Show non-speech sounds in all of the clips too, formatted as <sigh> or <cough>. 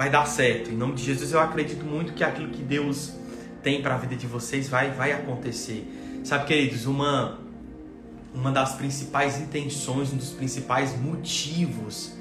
vai dar certo. Em nome de Jesus, eu acredito muito que aquilo que Deus tem para a vida de vocês vai, vai acontecer. Sabe, queridos, uma, uma das principais intenções, um dos principais motivos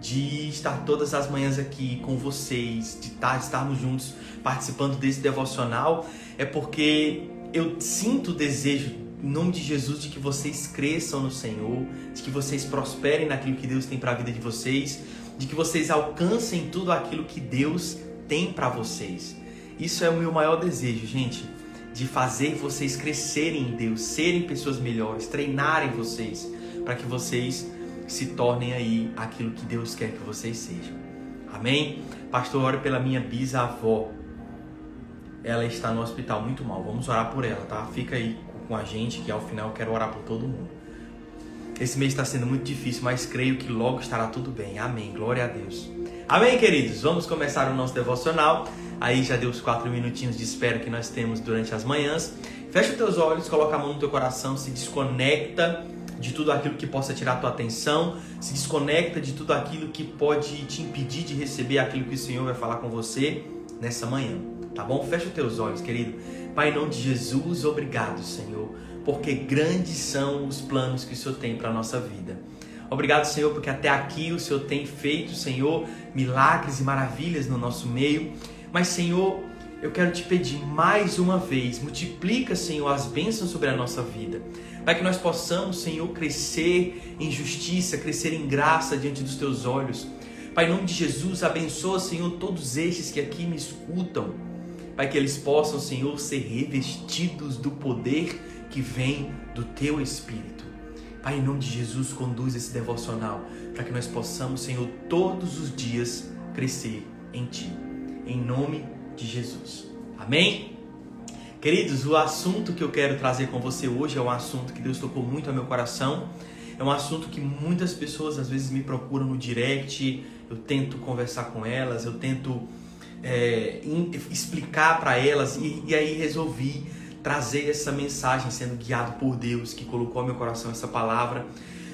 de estar todas as manhãs aqui com vocês, de estar, estarmos juntos participando desse devocional, é porque eu sinto o desejo, em nome de Jesus, de que vocês cresçam no Senhor, de que vocês prosperem naquilo que Deus tem para a vida de vocês, de que vocês alcancem tudo aquilo que Deus tem para vocês. Isso é o meu maior desejo, gente, de fazer vocês crescerem em Deus, serem pessoas melhores, treinarem vocês, para que vocês se tornem aí aquilo que Deus quer que vocês sejam. Amém? Pastor, ore pela minha bisavó. Ela está no hospital muito mal. Vamos orar por ela, tá? Fica aí com a gente que ao final eu quero orar por todo mundo. Esse mês está sendo muito difícil, mas creio que logo estará tudo bem. Amém. Glória a Deus. Amém, queridos? Vamos começar o nosso devocional. Aí já deu os quatro minutinhos de espera que nós temos durante as manhãs. Fecha os teus olhos, coloca a mão no teu coração, se desconecta de tudo aquilo que possa tirar a tua atenção, se desconecta de tudo aquilo que pode te impedir de receber aquilo que o Senhor vai falar com você nessa manhã. Tá bom? Fecha os teus olhos, querido. Pai, em nome de Jesus, obrigado, Senhor, porque grandes são os planos que o Senhor tem para a nossa vida. Obrigado, Senhor, porque até aqui o Senhor tem feito, Senhor, milagres e maravilhas no nosso meio. Mas, Senhor, eu quero te pedir mais uma vez, multiplica, Senhor, as bênçãos sobre a nossa vida. Para que nós possamos, Senhor, crescer em justiça, crescer em graça diante dos teus olhos. Pai, em nome de Jesus, abençoa, Senhor, todos estes que aqui me escutam. Pai, que eles possam, Senhor, ser revestidos do poder que vem do teu Espírito. Pai, em nome de Jesus, conduz esse devocional para que nós possamos, Senhor, todos os dias crescer em Ti em nome de Jesus. Amém? Queridos, o assunto que eu quero trazer com você hoje é um assunto que Deus tocou muito ao meu coração. É um assunto que muitas pessoas às vezes me procuram no direct, eu tento conversar com elas, eu tento é, explicar para elas e, e aí resolvi trazer essa mensagem sendo guiado por Deus que colocou ao meu coração essa palavra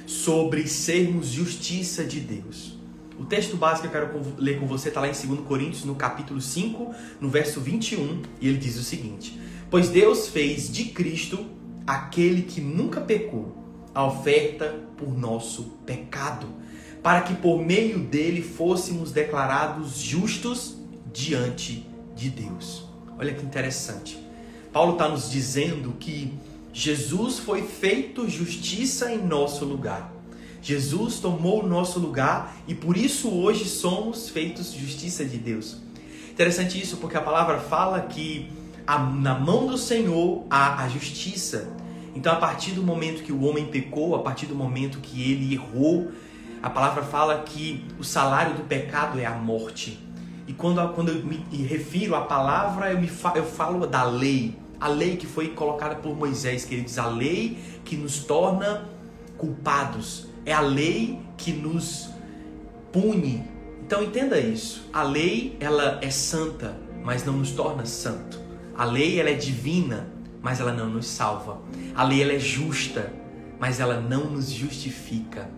sobre sermos justiça de Deus. O texto básico que eu quero ler com você está lá em 2 Coríntios, no capítulo 5, no verso 21, e ele diz o seguinte: Pois Deus fez de Cristo aquele que nunca pecou, a oferta por nosso pecado, para que por meio dele fôssemos declarados justos diante de Deus. Olha que interessante. Paulo está nos dizendo que Jesus foi feito justiça em nosso lugar. Jesus tomou o nosso lugar e por isso hoje somos feitos justiça de Deus. Interessante isso, porque a palavra fala que a, na mão do Senhor há a justiça. Então, a partir do momento que o homem pecou, a partir do momento que ele errou, a palavra fala que o salário do pecado é a morte. E quando, quando eu me refiro à palavra, eu, me, eu falo da lei. A lei que foi colocada por Moisés, que ele diz, a lei que nos torna culpados, é a lei que nos pune. Então entenda isso. A lei ela é santa, mas não nos torna santo. A lei ela é divina, mas ela não nos salva. A lei ela é justa, mas ela não nos justifica.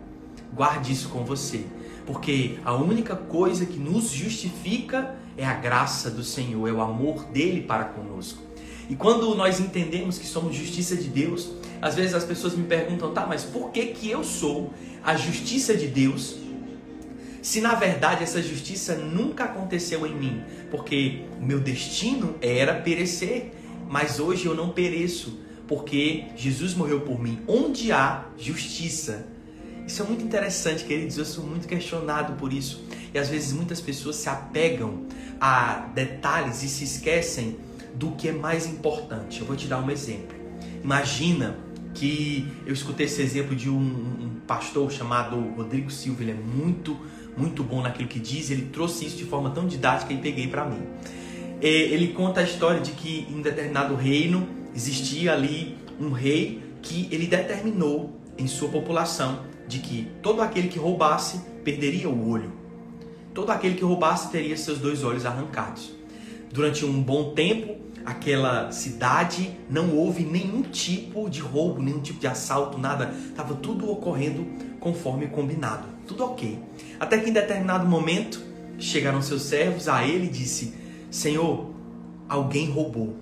Guarde isso com você, porque a única coisa que nos justifica é a graça do Senhor, é o amor dele para conosco. E quando nós entendemos que somos justiça de Deus, às vezes as pessoas me perguntam, tá, mas por que que eu sou a justiça de Deus? Se na verdade essa justiça nunca aconteceu em mim, porque o meu destino era perecer, mas hoje eu não pereço, porque Jesus morreu por mim. Onde há justiça? Isso é muito interessante, queridos. Eu sou muito questionado por isso. E às vezes muitas pessoas se apegam a detalhes e se esquecem do que é mais importante. Eu vou te dar um exemplo. Imagina que eu escutei esse exemplo de um, um, pastor chamado Rodrigo Silva, ele é muito, muito bom naquilo que diz, ele trouxe isso de forma tão didática e peguei para mim. Ele conta a história de que em determinado reino existia ali um rei que ele determinou em sua população de que todo aquele que roubasse perderia o olho. Todo aquele que roubasse teria seus dois olhos arrancados. Durante um bom tempo, aquela cidade não houve nenhum tipo de roubo, nenhum tipo de assalto, nada. Estava tudo ocorrendo conforme combinado. Tudo ok. Até que em determinado momento, chegaram seus servos a ele e disse: Senhor, alguém roubou.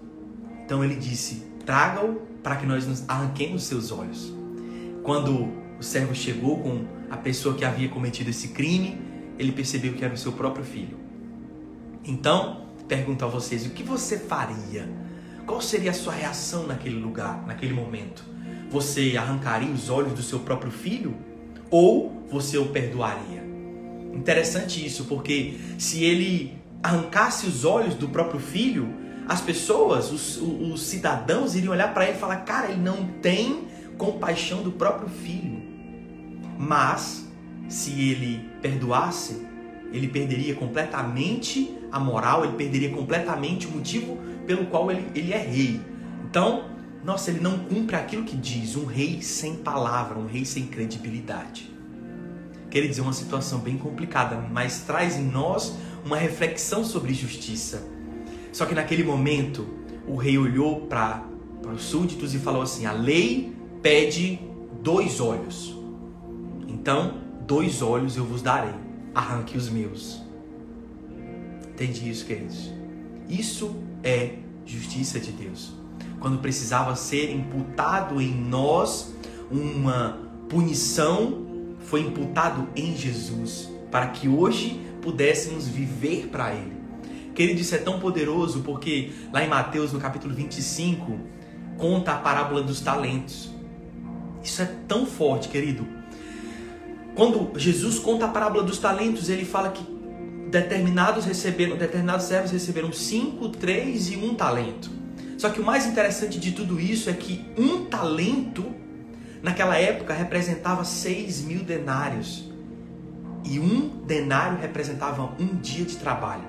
Então ele disse: Traga-o para que nós nos arranquemos seus olhos. Quando o servo chegou com a pessoa que havia cometido esse crime, ele percebeu que era o seu próprio filho. Então, pergunto a vocês: o que você faria? Qual seria a sua reação naquele lugar, naquele momento? Você arrancaria os olhos do seu próprio filho? Ou você o perdoaria? Interessante isso, porque se ele arrancasse os olhos do próprio filho, as pessoas, os, os cidadãos iriam olhar para ele e falar: cara, ele não tem compaixão do próprio filho. Mas, se ele perdoasse, ele perderia completamente a moral, ele perderia completamente o motivo pelo qual ele, ele é rei. Então, nossa, ele não cumpre aquilo que diz, um rei sem palavra, um rei sem credibilidade. Quer dizer, uma situação bem complicada, mas traz em nós uma reflexão sobre justiça. Só que naquele momento, o rei olhou para os súditos e falou assim: a lei pede dois olhos. Então, dois olhos eu vos darei, arranque os meus. Entende isso, queridos? Isso é justiça de Deus. Quando precisava ser imputado em nós uma punição, foi imputado em Jesus, para que hoje pudéssemos viver para Ele. Querido, isso é tão poderoso porque lá em Mateus, no capítulo 25, conta a parábola dos talentos. Isso é tão forte, querido. Quando Jesus conta a parábola dos talentos, ele fala que determinados receberam, determinados servos receberam cinco, três e um talento. Só que o mais interessante de tudo isso é que um talento naquela época representava seis mil denários e um denário representava um dia de trabalho.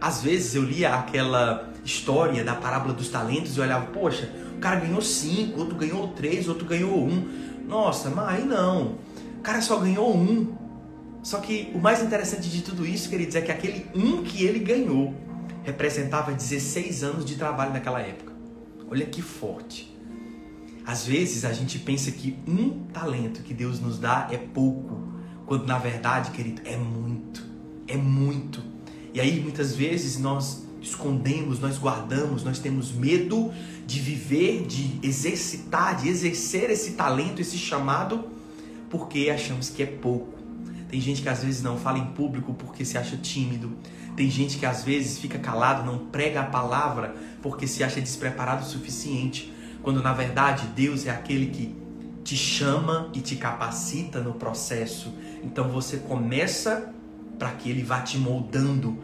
Às vezes eu lia aquela história da parábola dos talentos e olhava, poxa, o cara ganhou cinco, outro ganhou três, outro ganhou um. Nossa, mas aí não. O cara só ganhou um. Só que o mais interessante de tudo isso, queridos, é que aquele um que ele ganhou representava 16 anos de trabalho naquela época. Olha que forte. Às vezes a gente pensa que um talento que Deus nos dá é pouco, quando na verdade, querido, é muito. É muito. E aí muitas vezes nós escondemos, nós guardamos, nós temos medo de viver, de exercitar, de exercer esse talento, esse chamado, porque achamos que é pouco. Tem gente que às vezes não fala em público porque se acha tímido. Tem gente que às vezes fica calado, não prega a palavra porque se acha despreparado o suficiente. Quando na verdade Deus é aquele que te chama e te capacita no processo. Então você começa para que ele vá te moldando,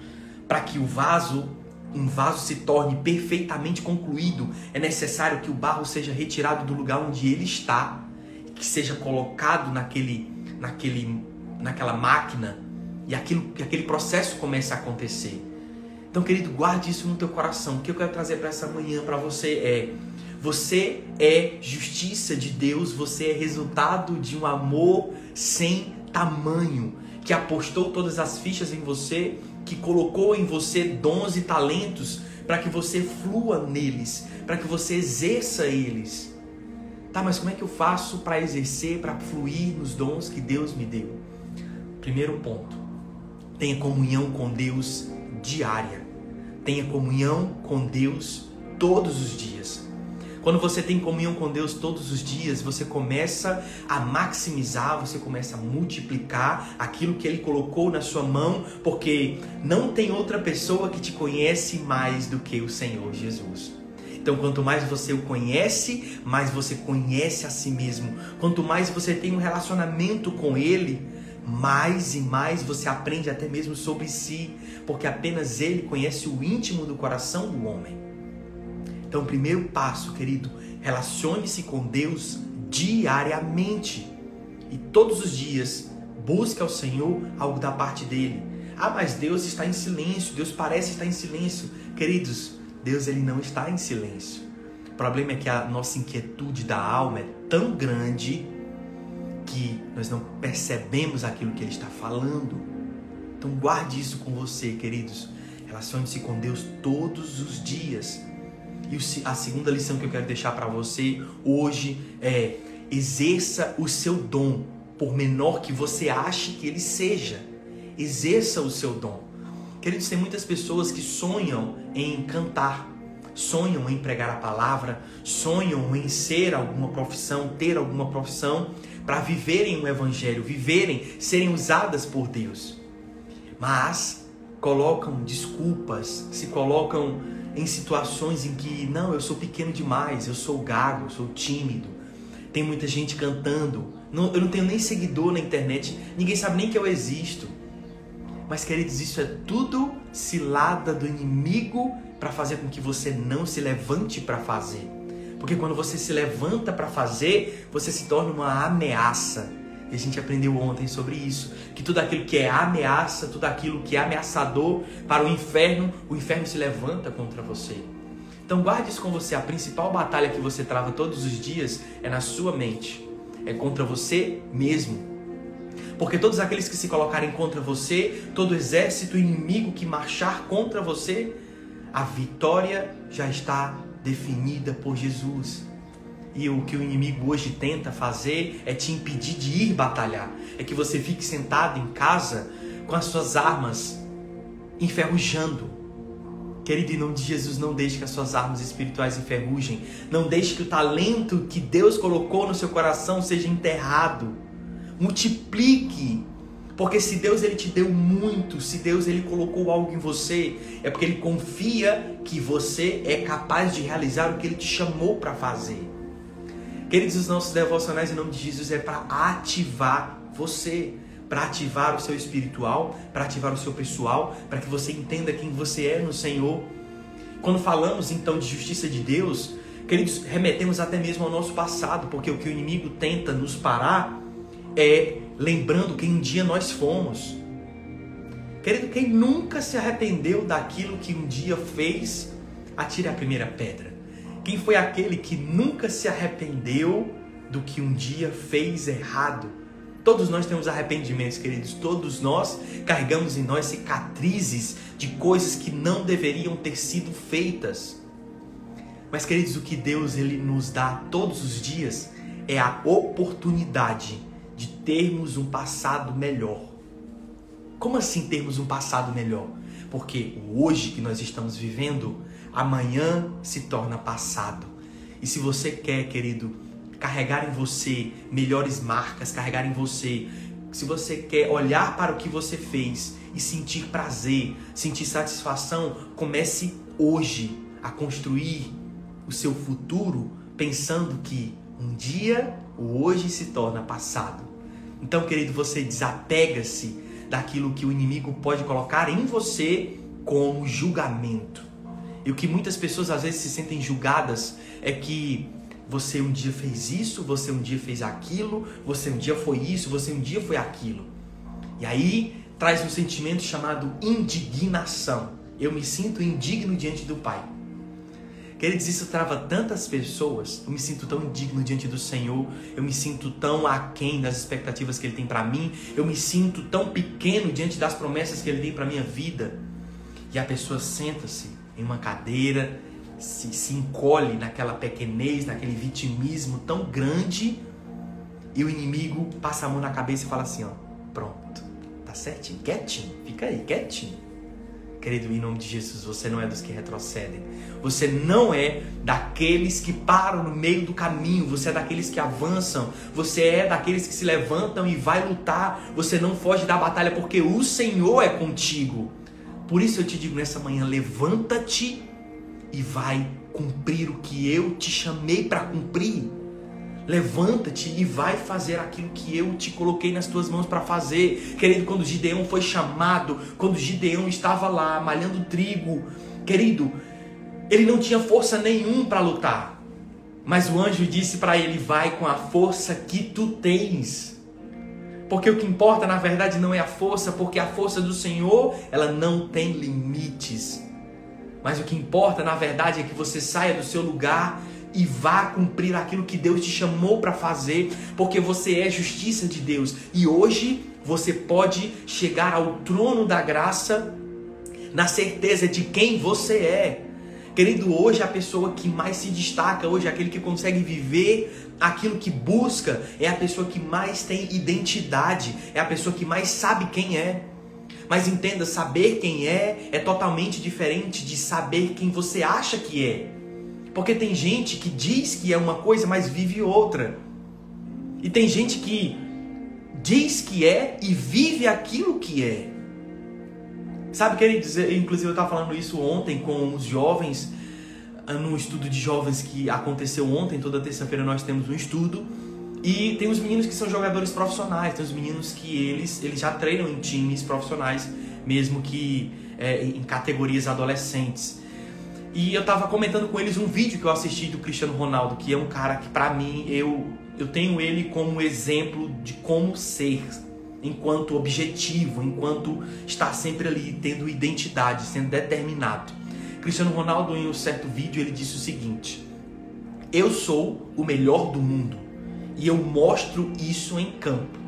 para que o vaso, um vaso se torne perfeitamente concluído. É necessário que o barro seja retirado do lugar onde ele está, que seja colocado naquele naquele naquela máquina e aquilo, aquele processo começa a acontecer. Então, querido, guarde isso no teu coração. O que eu quero trazer para essa manhã para você é: você é justiça de Deus, você é resultado de um amor sem tamanho, que apostou todas as fichas em você, que colocou em você dons e talentos para que você flua neles, para que você exerça eles. Tá, mas como é que eu faço para exercer, para fluir nos dons que Deus me deu? Primeiro ponto, tenha comunhão com Deus diária. Tenha comunhão com Deus todos os dias. Quando você tem comunhão com Deus todos os dias, você começa a maximizar, você começa a multiplicar aquilo que Ele colocou na sua mão, porque não tem outra pessoa que te conhece mais do que o Senhor Jesus. Então, quanto mais você o conhece, mais você conhece a si mesmo. Quanto mais você tem um relacionamento com Ele, mais e mais você aprende até mesmo sobre si, porque apenas Ele conhece o íntimo do coração do homem. Então, primeiro passo, querido, relacione-se com Deus diariamente e todos os dias busque ao Senhor algo da parte dele. Ah, mas Deus está em silêncio, Deus parece estar em silêncio. Queridos, Deus ele não está em silêncio. O problema é que a nossa inquietude da alma é tão grande que nós não percebemos aquilo que Ele está falando. Então guarde isso com você, queridos. Relacione-se com Deus todos os dias. E a segunda lição que eu quero deixar para você hoje é: exerça o seu dom, por menor que você ache que ele seja. Exerça o seu dom. Queridos, tem muitas pessoas que sonham em cantar, sonham em pregar a palavra, sonham em ser alguma profissão, ter alguma profissão, para viverem o evangelho, viverem, serem usadas por Deus. Mas colocam desculpas, se colocam em situações em que, não, eu sou pequeno demais, eu sou gago, eu sou tímido. Tem muita gente cantando, não, eu não tenho nem seguidor na internet, ninguém sabe nem que eu existo. Mas, queridos, isso é tudo cilada do inimigo para fazer com que você não se levante para fazer. Porque quando você se levanta para fazer, você se torna uma ameaça. E a gente aprendeu ontem sobre isso, que tudo aquilo que é ameaça, tudo aquilo que é ameaçador para o inferno, o inferno se levanta contra você. Então guarde isso com você, a principal batalha que você trava todos os dias é na sua mente. É contra você mesmo. Porque todos aqueles que se colocarem contra você, todo exército inimigo que marchar contra você, a vitória já está definida por Jesus. E o que o inimigo hoje tenta fazer é te impedir de ir batalhar. É que você fique sentado em casa com as suas armas enferrujando. Querido, em nome de Jesus, não deixe que as suas armas espirituais enferrujem. Não deixe que o talento que Deus colocou no seu coração seja enterrado multiplique. Porque se Deus ele te deu muito, se Deus ele colocou algo em você, é porque ele confia que você é capaz de realizar o que ele te chamou para fazer. Queridos, os nossos devocionais em nome de Jesus é para ativar você, para ativar o seu espiritual, para ativar o seu pessoal, para que você entenda quem você é no Senhor. Quando falamos então de justiça de Deus, queridos, remetemos até mesmo ao nosso passado, porque o que o inimigo tenta nos parar é lembrando quem um dia nós fomos. Querido, quem nunca se arrependeu daquilo que um dia fez, atire a primeira pedra. Quem foi aquele que nunca se arrependeu do que um dia fez errado? Todos nós temos arrependimentos, queridos. Todos nós carregamos em nós cicatrizes de coisas que não deveriam ter sido feitas. Mas, queridos, o que Deus ele nos dá todos os dias é a oportunidade de termos um passado melhor. Como assim termos um passado melhor? Porque o hoje que nós estamos vivendo, amanhã se torna passado. E se você quer, querido, carregar em você melhores marcas, carregar em você, se você quer olhar para o que você fez e sentir prazer, sentir satisfação, comece hoje a construir o seu futuro pensando que um dia o hoje se torna passado. Então, querido, você desapega-se daquilo que o inimigo pode colocar em você como julgamento. E o que muitas pessoas às vezes se sentem julgadas é que você um dia fez isso, você um dia fez aquilo, você um dia foi isso, você um dia foi aquilo. E aí traz um sentimento chamado indignação. Eu me sinto indigno diante do Pai. Queridos, isso trava tantas pessoas. Eu me sinto tão indigno diante do Senhor. Eu me sinto tão aquém das expectativas que Ele tem para mim. Eu me sinto tão pequeno diante das promessas que Ele tem para minha vida. E a pessoa senta-se em uma cadeira, se, se encolhe naquela pequenez, naquele vitimismo tão grande. E o inimigo passa a mão na cabeça e fala assim: ó, pronto, tá certinho, quietinho, fica aí, quietinho. Querido, em nome de Jesus, você não é dos que retrocedem. Você não é daqueles que param no meio do caminho. Você é daqueles que avançam. Você é daqueles que se levantam e vai lutar. Você não foge da batalha porque o Senhor é contigo. Por isso eu te digo nessa manhã: levanta-te e vai cumprir o que eu te chamei para cumprir. Levanta-te e vai fazer aquilo que eu te coloquei nas tuas mãos para fazer. Querido, quando Gideão foi chamado, quando Gideão estava lá malhando trigo, querido, ele não tinha força nenhum para lutar. Mas o anjo disse para ele: Vai com a força que tu tens. Porque o que importa na verdade não é a força, porque a força do Senhor, ela não tem limites. Mas o que importa na verdade é que você saia do seu lugar e vá cumprir aquilo que Deus te chamou para fazer, porque você é justiça de Deus. E hoje você pode chegar ao trono da graça na certeza de quem você é. Querido, hoje a pessoa que mais se destaca, hoje aquele que consegue viver aquilo que busca, é a pessoa que mais tem identidade, é a pessoa que mais sabe quem é. Mas entenda, saber quem é é totalmente diferente de saber quem você acha que é. Porque tem gente que diz que é uma coisa, mas vive outra. E tem gente que diz que é e vive aquilo que é. Sabe, queridos, inclusive eu estava falando isso ontem com os jovens, ah, num estudo de jovens que aconteceu ontem, toda terça-feira nós temos um estudo. E tem os meninos que são jogadores profissionais, tem os meninos que eles, eles já treinam em times profissionais, mesmo que é, em categorias adolescentes. E eu tava comentando com eles um vídeo que eu assisti do Cristiano Ronaldo, que é um cara que para mim eu eu tenho ele como exemplo de como ser enquanto objetivo, enquanto estar sempre ali tendo identidade, sendo determinado. Cristiano Ronaldo em um certo vídeo ele disse o seguinte: Eu sou o melhor do mundo e eu mostro isso em campo.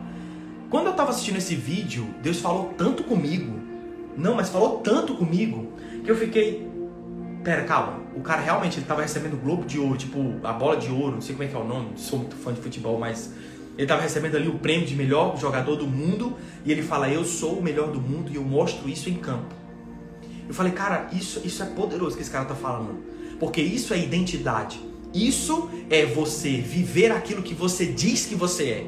Quando eu estava assistindo esse vídeo, Deus falou tanto comigo, não, mas falou tanto comigo que eu fiquei pera, calma. O cara realmente ele tava recebendo o Globo de Ouro, tipo, a bola de ouro, não sei como é que é o nome, sou muito fã de futebol, mas ele tava recebendo ali o prêmio de melhor jogador do mundo e ele fala: "Eu sou o melhor do mundo e eu mostro isso em campo". Eu falei: "Cara, isso isso é poderoso que esse cara tá falando". Porque isso é identidade. Isso é você viver aquilo que você diz que você é.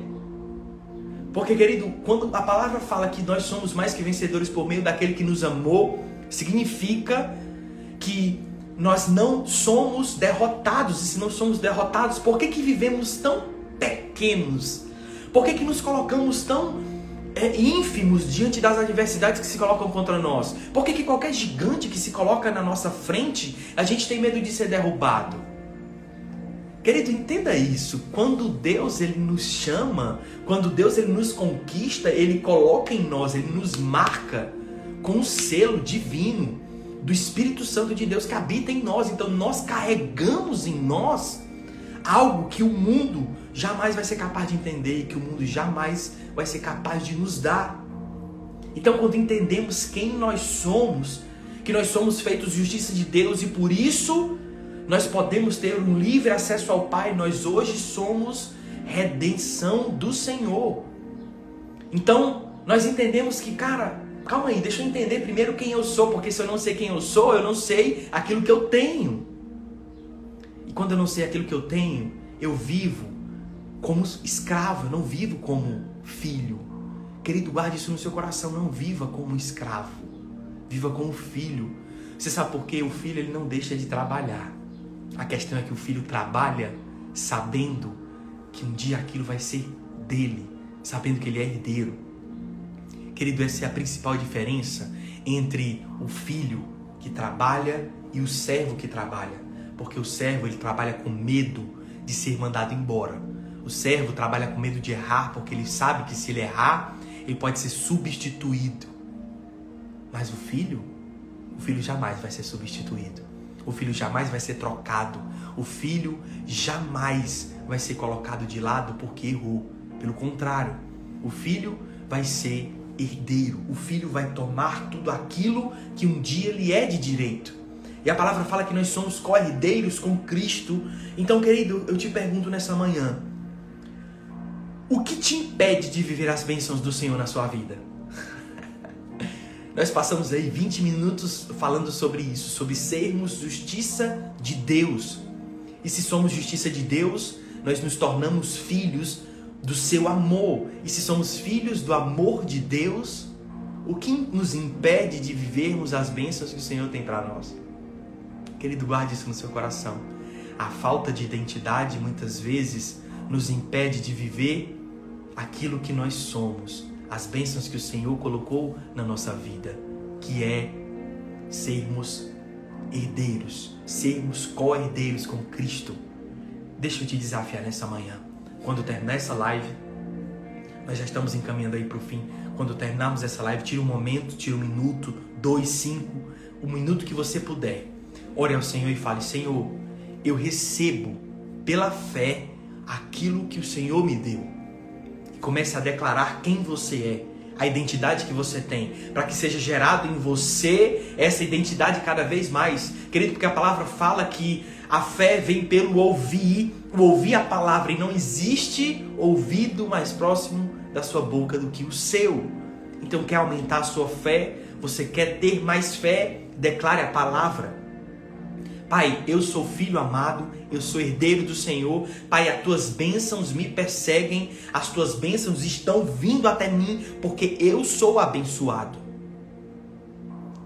Porque, querido, quando a palavra fala que nós somos mais que vencedores por meio daquele que nos amou, significa que nós não somos derrotados. E se não somos derrotados, por que, que vivemos tão pequenos? Por que, que nos colocamos tão é, ínfimos diante das adversidades que se colocam contra nós? Por que, que qualquer gigante que se coloca na nossa frente, a gente tem medo de ser derrubado? Querido, entenda isso. Quando Deus ele nos chama, quando Deus ele nos conquista, ele coloca em nós, ele nos marca com um selo divino do Espírito Santo de Deus que habita em nós. Então nós carregamos em nós algo que o mundo jamais vai ser capaz de entender e que o mundo jamais vai ser capaz de nos dar. Então quando entendemos quem nós somos, que nós somos feitos justiça de Deus e por isso nós podemos ter um livre acesso ao Pai, nós hoje somos redenção do Senhor. Então, nós entendemos que, cara, calma aí, deixa eu entender primeiro quem eu sou, porque se eu não sei quem eu sou, eu não sei aquilo que eu tenho. E quando eu não sei aquilo que eu tenho, eu vivo como escravo, eu não vivo como filho. Querido, guarde isso no seu coração, não viva como escravo. Viva como filho. Você sabe por quê? O filho ele não deixa de trabalhar. A questão é que o filho trabalha sabendo que um dia aquilo vai ser dele, sabendo que ele é herdeiro. Querido, essa é a principal diferença entre o filho que trabalha e o servo que trabalha. Porque o servo ele trabalha com medo de ser mandado embora. O servo trabalha com medo de errar, porque ele sabe que se ele errar, ele pode ser substituído. Mas o filho, o filho jamais vai ser substituído. O filho jamais vai ser trocado. O filho jamais vai ser colocado de lado porque errou. Pelo contrário, o filho vai ser herdeiro. O filho vai tomar tudo aquilo que um dia lhe é de direito. E a palavra fala que nós somos co-herdeiros com Cristo. Então, querido, eu te pergunto nessa manhã: o que te impede de viver as bênçãos do Senhor na sua vida? <laughs> Nós passamos aí 20 minutos falando sobre isso, sobre sermos justiça de Deus. E se somos justiça de Deus, nós nos tornamos filhos do seu amor. E se somos filhos do amor de Deus, o que nos impede de vivermos as bênçãos que o Senhor tem para nós? Querido, guarde isso no seu coração. A falta de identidade muitas vezes nos impede de viver aquilo que nós somos, as bênçãos que o Senhor colocou na nossa vida, que é sermos herdeiros, sermos co-herdeiros com Cristo. Deixa eu te desafiar nessa manhã quando terminar essa live, nós já estamos encaminhando aí para o fim. Quando terminarmos essa live, tira um momento, tira um minuto, dois, cinco, o um minuto que você puder. Ore ao Senhor e fale: Senhor, eu recebo pela fé aquilo que o Senhor me deu. E comece a declarar quem você é, a identidade que você tem, para que seja gerado em você essa identidade cada vez mais. Querido, porque a palavra fala que a fé vem pelo ouvir, o ouvir a palavra, e não existe ouvido mais próximo da sua boca do que o seu. Então quer aumentar a sua fé? Você quer ter mais fé? Declare a palavra. Pai, eu sou filho amado, eu sou herdeiro do Senhor. Pai, as tuas bênçãos me perseguem, as tuas bênçãos estão vindo até mim, porque eu sou abençoado.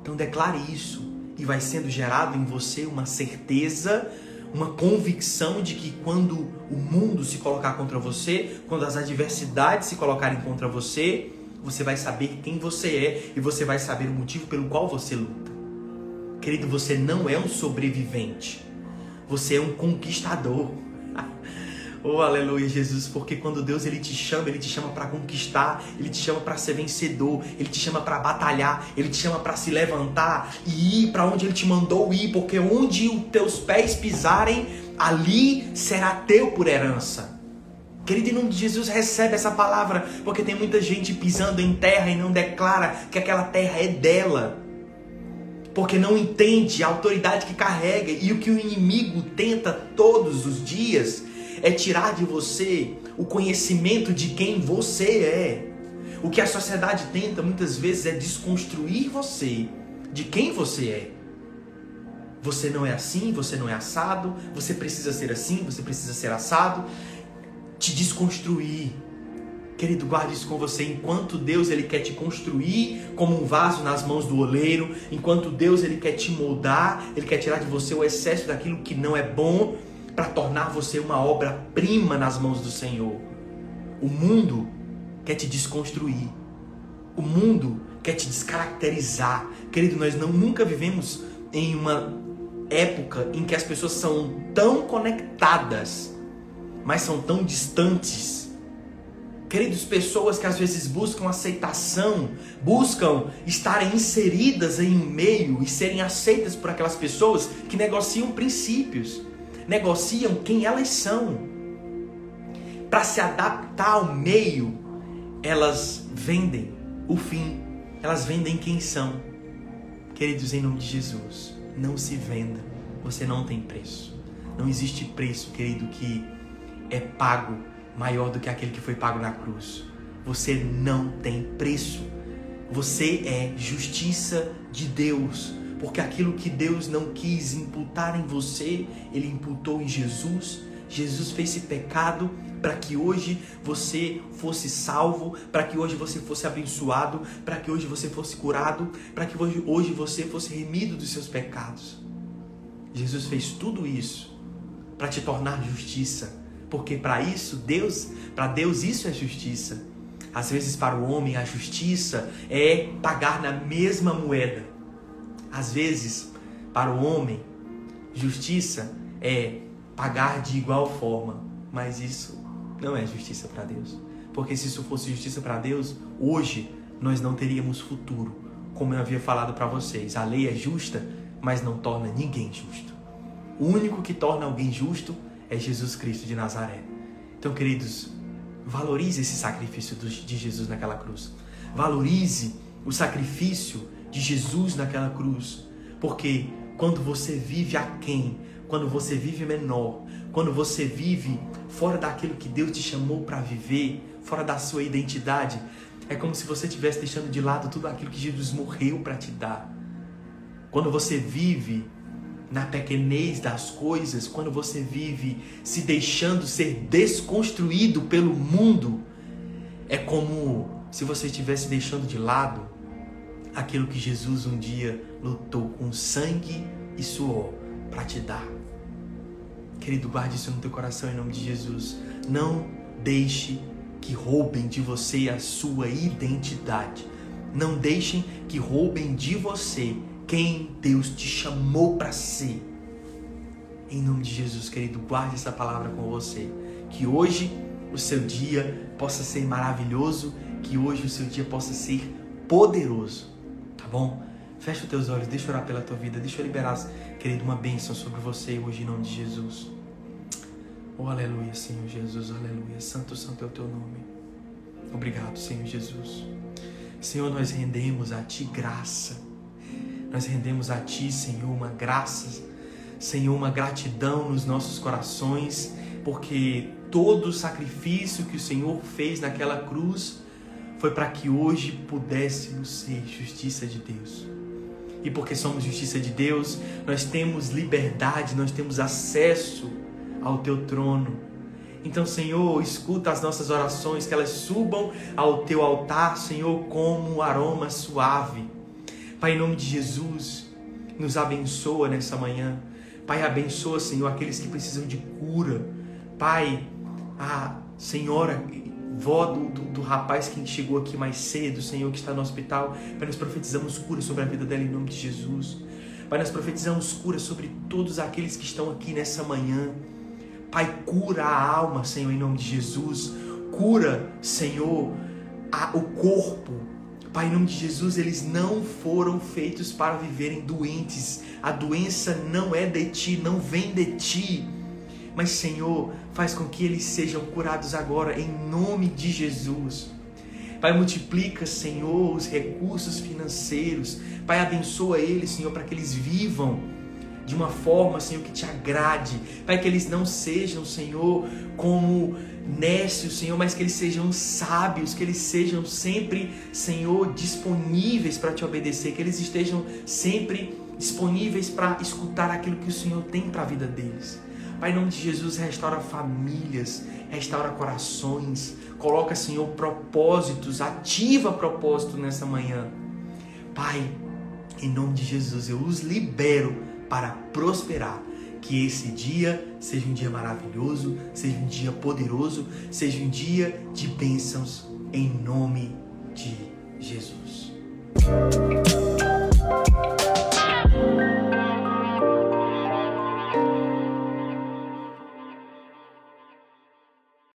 Então declare isso e vai sendo gerado em você uma certeza, uma convicção de que quando o mundo se colocar contra você, quando as adversidades se colocarem contra você, você vai saber quem você é e você vai saber o motivo pelo qual você luta. Querido, você não é um sobrevivente. Você é um conquistador. <laughs> Oh, aleluia, Jesus, porque quando Deus ele te chama, ele te chama para conquistar, ele te chama para ser vencedor, ele te chama para batalhar, ele te chama para se levantar e ir para onde ele te mandou ir, porque onde os teus pés pisarem, ali será teu por herança. Querido, em nome de Jesus, recebe essa palavra, porque tem muita gente pisando em terra e não declara que aquela terra é dela. Porque não entende a autoridade que carrega e o que o inimigo tenta todos os dias é tirar de você o conhecimento de quem você é. O que a sociedade tenta muitas vezes é desconstruir você de quem você é. Você não é assim, você não é assado, você precisa ser assim, você precisa ser assado te desconstruir. Querido, guarde isso com você. Enquanto Deus ele quer te construir como um vaso nas mãos do oleiro, enquanto Deus ele quer te moldar, ele quer tirar de você o excesso daquilo que não é bom para tornar você uma obra-prima nas mãos do Senhor. O mundo quer te desconstruir. O mundo quer te descaracterizar. Querido, nós não nunca vivemos em uma época em que as pessoas são tão conectadas mas são tão distantes. Queridos, pessoas que às vezes buscam aceitação, buscam estarem inseridas em um meio e serem aceitas por aquelas pessoas que negociam princípios, negociam quem elas são. Para se adaptar ao meio, elas vendem o fim, elas vendem quem são. Queridos, em nome de Jesus, não se venda, você não tem preço. Não existe preço, querido, que é pago maior do que aquele que foi pago na cruz. Você não tem preço. Você é justiça de Deus, porque aquilo que Deus não quis imputar em você, ele imputou em Jesus. Jesus fez esse pecado para que hoje você fosse salvo, para que hoje você fosse abençoado, para que hoje você fosse curado, para que hoje, hoje você fosse remido dos seus pecados. Jesus fez tudo isso para te tornar justiça porque para isso Deus, para Deus isso é justiça. Às vezes para o homem a justiça é pagar na mesma moeda. Às vezes para o homem justiça é pagar de igual forma, mas isso não é justiça para Deus. Porque se isso fosse justiça para Deus, hoje nós não teríamos futuro. Como eu havia falado para vocês, a lei é justa, mas não torna ninguém justo. O único que torna alguém justo é Jesus Cristo de Nazaré. Então, queridos, valorize esse sacrifício de Jesus naquela cruz. Valorize o sacrifício de Jesus naquela cruz. Porque quando você vive aquém, quando você vive menor, quando você vive fora daquilo que Deus te chamou para viver, fora da sua identidade, é como se você estivesse deixando de lado tudo aquilo que Jesus morreu para te dar. Quando você vive na pequenez das coisas, quando você vive se deixando ser desconstruído pelo mundo, é como se você estivesse deixando de lado aquilo que Jesus um dia lutou com sangue e suor para te dar. Querido, guarde isso no teu coração em nome de Jesus. Não deixe que roubem de você a sua identidade. Não deixem que roubem de você quem Deus te chamou para ser. Em nome de Jesus, querido, guarde essa palavra com você. Que hoje o seu dia possa ser maravilhoso, que hoje o seu dia possa ser poderoso. Bom? Fecha os teus olhos, deixa eu orar pela tua vida, deixa eu liberar, querido, uma bênção sobre você hoje em nome de Jesus. Oh, aleluia, Senhor Jesus, aleluia. Santo, santo é o teu nome. Obrigado, Senhor Jesus. Senhor, nós rendemos a ti graça nós rendemos a Ti, Senhor, uma graça, Senhor, uma gratidão nos nossos corações, porque todo o sacrifício que o Senhor fez naquela cruz foi para que hoje pudéssemos ser justiça de Deus. E porque somos justiça de Deus, nós temos liberdade, nós temos acesso ao teu trono. Então, Senhor, escuta as nossas orações, que elas subam ao teu altar, Senhor, como um aroma suave. Pai, em nome de Jesus, nos abençoa nessa manhã. Pai, abençoa, Senhor, aqueles que precisam de cura. Pai, a senhora, vó do, do, do, rapaz que chegou aqui mais cedo, Senhor, que está no hospital. Pai, nós profetizamos cura sobre a vida dela em nome de Jesus. Pai, nós profetizamos cura sobre todos aqueles que estão aqui nessa manhã. Pai, cura a alma, Senhor, em nome de Jesus. Cura, Senhor, a, o corpo. Pai, em nome de Jesus, eles não foram feitos para viverem doentes. A doença não é de ti, não vem de ti. Mas, Senhor, faz com que eles sejam curados agora, em nome de Jesus. Pai, multiplica, Senhor, os recursos financeiros. Pai, abençoa eles, Senhor, para que eles vivam de uma forma, Senhor, que te agrade. Pai, que eles não sejam, Senhor, como nécios, Senhor, mas que eles sejam sábios, que eles sejam sempre, Senhor, disponíveis para te obedecer, que eles estejam sempre disponíveis para escutar aquilo que o Senhor tem para a vida deles. Pai, em nome de Jesus, restaura famílias, restaura corações, coloca, Senhor, propósitos, ativa propósito nessa manhã. Pai, em nome de Jesus, eu os libero para prosperar. Que esse dia seja um dia maravilhoso, seja um dia poderoso, seja um dia de bênçãos, em nome de Jesus.